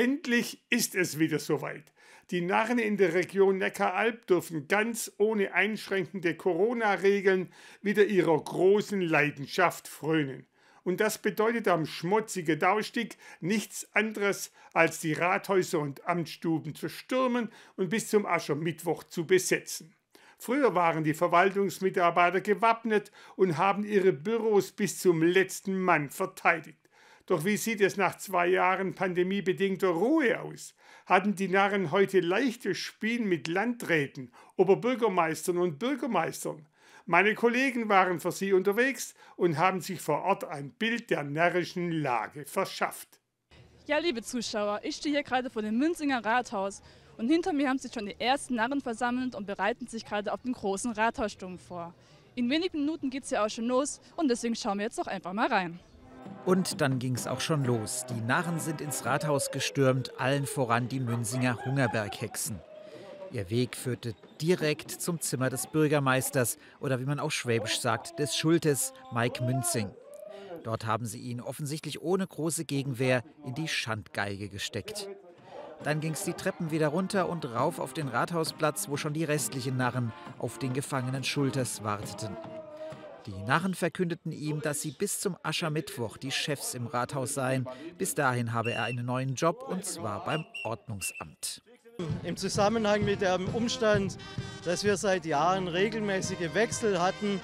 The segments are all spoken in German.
Endlich ist es wieder soweit. Die Narren in der Region Neckaralb dürfen ganz ohne einschränkende Corona-Regeln wieder ihrer großen Leidenschaft frönen. Und das bedeutet am schmutzigen Daustieg nichts anderes, als die Rathäuser und Amtsstuben zu stürmen und bis zum Aschermittwoch zu besetzen. Früher waren die Verwaltungsmitarbeiter gewappnet und haben ihre Büros bis zum letzten Mann verteidigt. Doch wie sieht es nach zwei Jahren pandemiebedingter Ruhe aus? Hatten die Narren heute leichtes Spiel mit Landräten, Oberbürgermeistern und Bürgermeistern? Meine Kollegen waren für sie unterwegs und haben sich vor Ort ein Bild der närrischen Lage verschafft. Ja, liebe Zuschauer, ich stehe hier gerade vor dem Münzinger Rathaus und hinter mir haben sich schon die ersten Narren versammelt und bereiten sich gerade auf den großen Rathaussturm vor. In wenigen Minuten geht es ja auch schon los und deswegen schauen wir jetzt doch einfach mal rein. Und dann ging es auch schon los. Die Narren sind ins Rathaus gestürmt, allen voran die Münzinger Hungerberghexen. Ihr Weg führte direkt zum Zimmer des Bürgermeisters oder wie man auch schwäbisch sagt, des Schultes, Mike Münzing. Dort haben sie ihn offensichtlich ohne große Gegenwehr in die Schandgeige gesteckt. Dann ging es die Treppen wieder runter und rauf auf den Rathausplatz, wo schon die restlichen Narren auf den gefangenen Schulters warteten. Die Narren verkündeten ihm, dass sie bis zum Aschermittwoch die Chefs im Rathaus seien. Bis dahin habe er einen neuen Job und zwar beim Ordnungsamt. Im Zusammenhang mit dem Umstand, dass wir seit Jahren regelmäßige Wechsel hatten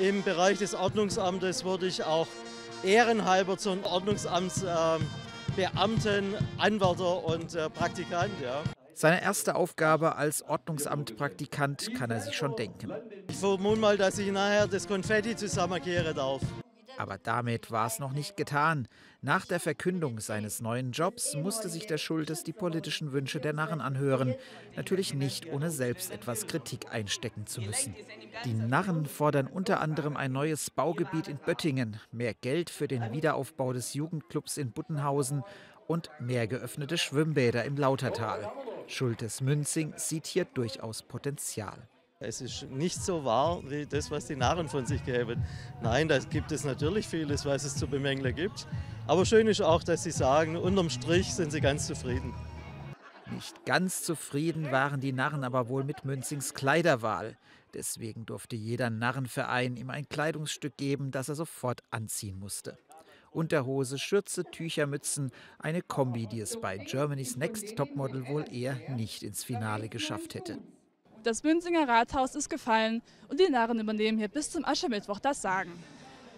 im Bereich des Ordnungsamtes, wurde ich auch ehrenhalber zum Ordnungsamtsbeamten, Anwärter und äh, Praktikant. Ja. Seine erste Aufgabe als Ordnungsamtpraktikant kann er sich schon denken. Ich vermute mal, dass ich nachher das Konfetti zusammenkehren darf. Aber damit war es noch nicht getan. Nach der Verkündung seines neuen Jobs musste sich der Schultes die politischen Wünsche der Narren anhören. Natürlich nicht, ohne selbst etwas Kritik einstecken zu müssen. Die Narren fordern unter anderem ein neues Baugebiet in Böttingen, mehr Geld für den Wiederaufbau des Jugendclubs in Buttenhausen und mehr geöffnete Schwimmbäder im Lautertal. Schultes Münzing sieht hier durchaus Potenzial. Es ist nicht so wahr wie das, was die Narren von sich geben. Nein, da gibt es natürlich vieles, was es zu bemängeln gibt. Aber schön ist auch, dass sie sagen, unterm Strich sind sie ganz zufrieden. Nicht ganz zufrieden waren die Narren aber wohl mit Münzings Kleiderwahl. Deswegen durfte jeder Narrenverein ihm ein Kleidungsstück geben, das er sofort anziehen musste. Unterhose, Schürze, Tücher, Mützen, eine Kombi, die es bei Germany's Next Topmodel wohl eher nicht ins Finale geschafft hätte. Das Münzinger Rathaus ist gefallen und die Narren übernehmen hier bis zum Aschermittwoch das Sagen.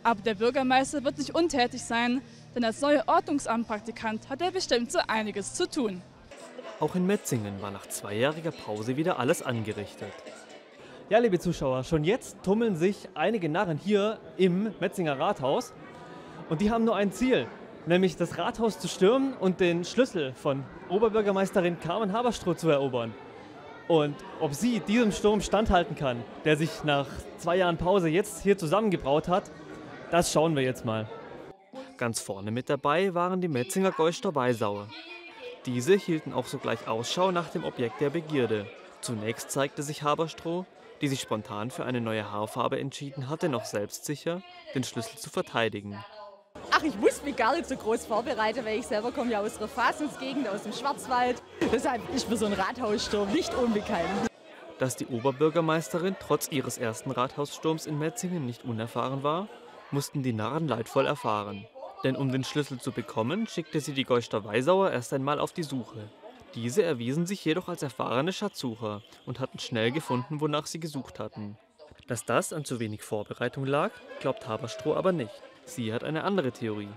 Aber der Bürgermeister wird nicht untätig sein, denn als neuer Ordnungsamtpraktikant hat er bestimmt so einiges zu tun. Auch in Metzingen war nach zweijähriger Pause wieder alles angerichtet. Ja, liebe Zuschauer, schon jetzt tummeln sich einige Narren hier im Metzinger Rathaus und die haben nur ein Ziel, nämlich das Rathaus zu stürmen und den Schlüssel von Oberbürgermeisterin Carmen Haberstroh zu erobern. Und ob sie diesem Sturm standhalten kann, der sich nach zwei Jahren Pause jetzt hier zusammengebraut hat, das schauen wir jetzt mal. Ganz vorne mit dabei waren die Metzinger Geuster Beisauer. Diese hielten auch sogleich Ausschau nach dem Objekt der Begierde. Zunächst zeigte sich Haberstroh, die sich spontan für eine neue Haarfarbe entschieden hatte, noch selbstsicher, den Schlüssel zu verteidigen. Ach, ich muss mich gar nicht so groß vorbereiten, weil ich selber komme ja aus der Verfassungsgegend, aus dem Schwarzwald. Deshalb ist mir so ein Rathaussturm nicht unbekannt. Dass die Oberbürgermeisterin trotz ihres ersten Rathaussturms in Metzingen nicht unerfahren war, mussten die Narren leidvoll erfahren. Denn um den Schlüssel zu bekommen, schickte sie die Geuster Weisauer erst einmal auf die Suche. Diese erwiesen sich jedoch als erfahrene Schatzsucher und hatten schnell gefunden, wonach sie gesucht hatten. Dass das an zu wenig Vorbereitung lag, glaubt Haberstroh aber nicht. Sie hat eine andere Theorie.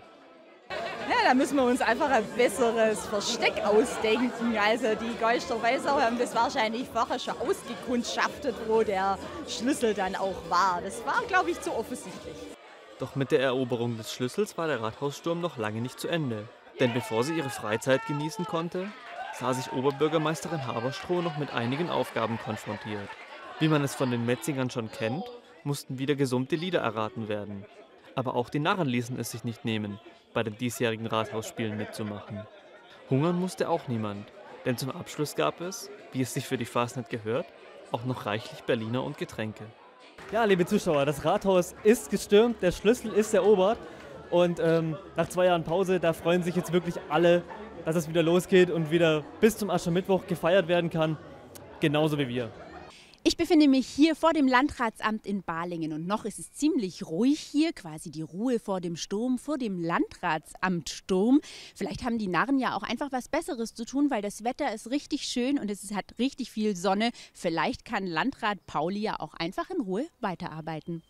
Ja, da müssen wir uns einfach ein besseres Versteck ausdenken. Also die Geister Weißau haben das wahrscheinlich vorher schon ausgekundschaftet, wo der Schlüssel dann auch war. Das war, glaube ich, zu offensichtlich. Doch mit der Eroberung des Schlüssels war der Rathaussturm noch lange nicht zu Ende. Denn bevor sie ihre Freizeit genießen konnte, sah sich Oberbürgermeisterin Haberstroh noch mit einigen Aufgaben konfrontiert. Wie man es von den Metzingern schon kennt, mussten wieder gesummte Lieder erraten werden. Aber auch die Narren ließen es sich nicht nehmen, bei den diesjährigen Rathausspielen mitzumachen. Hungern musste auch niemand, denn zum Abschluss gab es, wie es sich für die Fastnet gehört, auch noch reichlich Berliner und Getränke. Ja, liebe Zuschauer, das Rathaus ist gestürmt, der Schlüssel ist erobert und ähm, nach zwei Jahren Pause, da freuen sich jetzt wirklich alle dass es wieder losgeht und wieder bis zum Aschermittwoch gefeiert werden kann, genauso wie wir. Ich befinde mich hier vor dem Landratsamt in Balingen und noch ist es ziemlich ruhig hier, quasi die Ruhe vor dem Sturm, vor dem Landratsamtsturm. Vielleicht haben die Narren ja auch einfach was Besseres zu tun, weil das Wetter ist richtig schön und es hat richtig viel Sonne. Vielleicht kann Landrat Pauli ja auch einfach in Ruhe weiterarbeiten.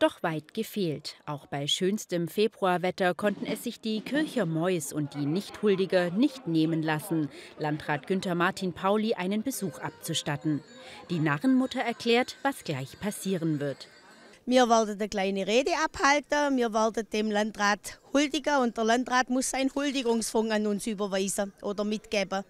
Doch weit gefehlt. Auch bei schönstem Februarwetter konnten es sich die Kircher Mois und die Nichthuldiger nicht nehmen lassen, Landrat Günther Martin Pauli einen Besuch abzustatten. Die Narrenmutter erklärt, was gleich passieren wird. Wir wollten eine kleine Rede abhalten, wir wollten dem Landrat huldigen und der Landrat muss seinen Huldigungsfonds an uns überweisen oder mitgeben.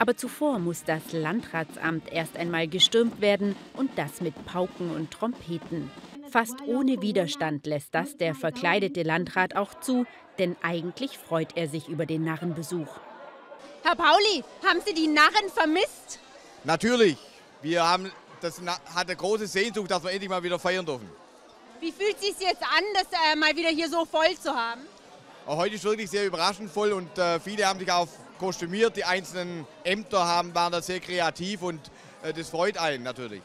Aber zuvor muss das Landratsamt erst einmal gestürmt werden und das mit Pauken und Trompeten. Fast ohne Widerstand lässt das der verkleidete Landrat auch zu, denn eigentlich freut er sich über den Narrenbesuch. Herr Pauli, haben Sie die Narren vermisst? Natürlich. Wir haben, das hat eine große Sehnsucht, dass wir endlich mal wieder feiern dürfen. Wie fühlt es sich jetzt an, das äh, mal wieder hier so voll zu haben? Auch heute ist wirklich sehr überraschend voll und äh, viele haben sich auch kostümiert. Die einzelnen Ämter haben, waren da sehr kreativ und äh, das freut einen natürlich.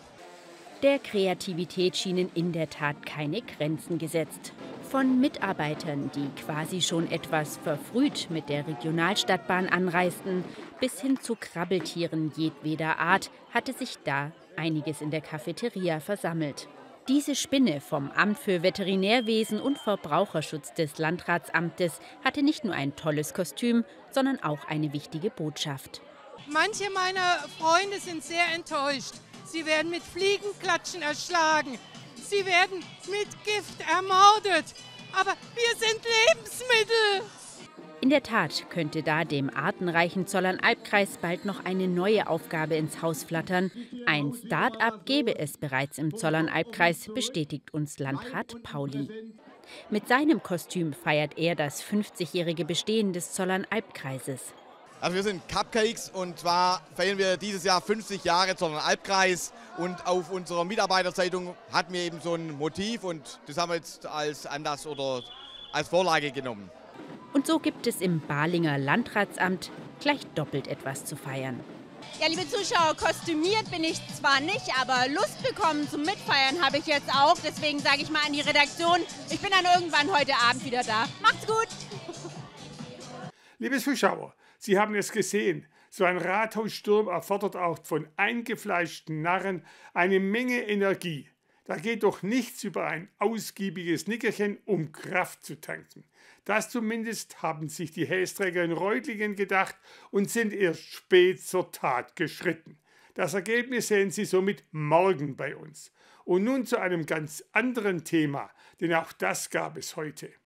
Der Kreativität schienen in der Tat keine Grenzen gesetzt. Von Mitarbeitern, die quasi schon etwas verfrüht mit der Regionalstadtbahn anreisten, bis hin zu Krabbeltieren jedweder Art hatte sich da einiges in der Cafeteria versammelt. Diese Spinne vom Amt für Veterinärwesen und Verbraucherschutz des Landratsamtes hatte nicht nur ein tolles Kostüm, sondern auch eine wichtige Botschaft. Manche meiner Freunde sind sehr enttäuscht. Sie werden mit Fliegenklatschen erschlagen. Sie werden mit Gift ermordet. Aber wir sind Lebensmittel. In der Tat könnte da dem artenreichen Zollernalbkreis bald noch eine neue Aufgabe ins Haus flattern. Ein Start-up gäbe es bereits im Zollernalbkreis, bestätigt uns Landrat Pauli. Mit seinem Kostüm feiert er das 50-jährige Bestehen des Zollernalbkreises. Also wir sind Cupcakes und zwar feiern wir dieses Jahr 50 Jahre Zollern Albkreis und auf unserer Mitarbeiterzeitung hatten wir eben so ein Motiv und das haben wir jetzt als Anlass oder als Vorlage genommen. Und so gibt es im Balinger Landratsamt gleich doppelt etwas zu feiern. Ja, liebe Zuschauer, kostümiert bin ich zwar nicht, aber Lust bekommen zum Mitfeiern habe ich jetzt auch. Deswegen sage ich mal an die Redaktion, ich bin dann irgendwann heute Abend wieder da. Macht's gut! Liebe Zuschauer, Sie haben es gesehen. So ein Rathaussturm erfordert auch von eingefleischten Narren eine Menge Energie. Da geht doch nichts über ein ausgiebiges Nickerchen, um Kraft zu tanken. Das zumindest haben sich die Hästräger in Reutlingen gedacht und sind erst spät zur Tat geschritten. Das Ergebnis sehen Sie somit morgen bei uns. Und nun zu einem ganz anderen Thema, denn auch das gab es heute.